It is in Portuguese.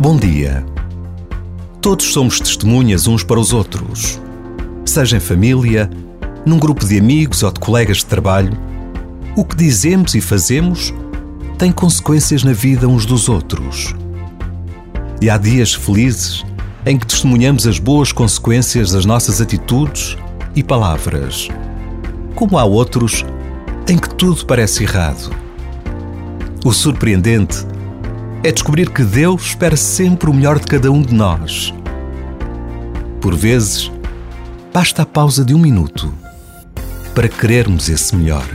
Bom dia. Todos somos testemunhas uns para os outros. Seja em família, num grupo de amigos ou de colegas de trabalho, o que dizemos e fazemos tem consequências na vida uns dos outros. E há dias felizes em que testemunhamos as boas consequências das nossas atitudes e palavras. Como há outros em que tudo parece errado. O surpreendente é descobrir que Deus espera sempre o melhor de cada um de nós. Por vezes, basta a pausa de um minuto para querermos esse melhor.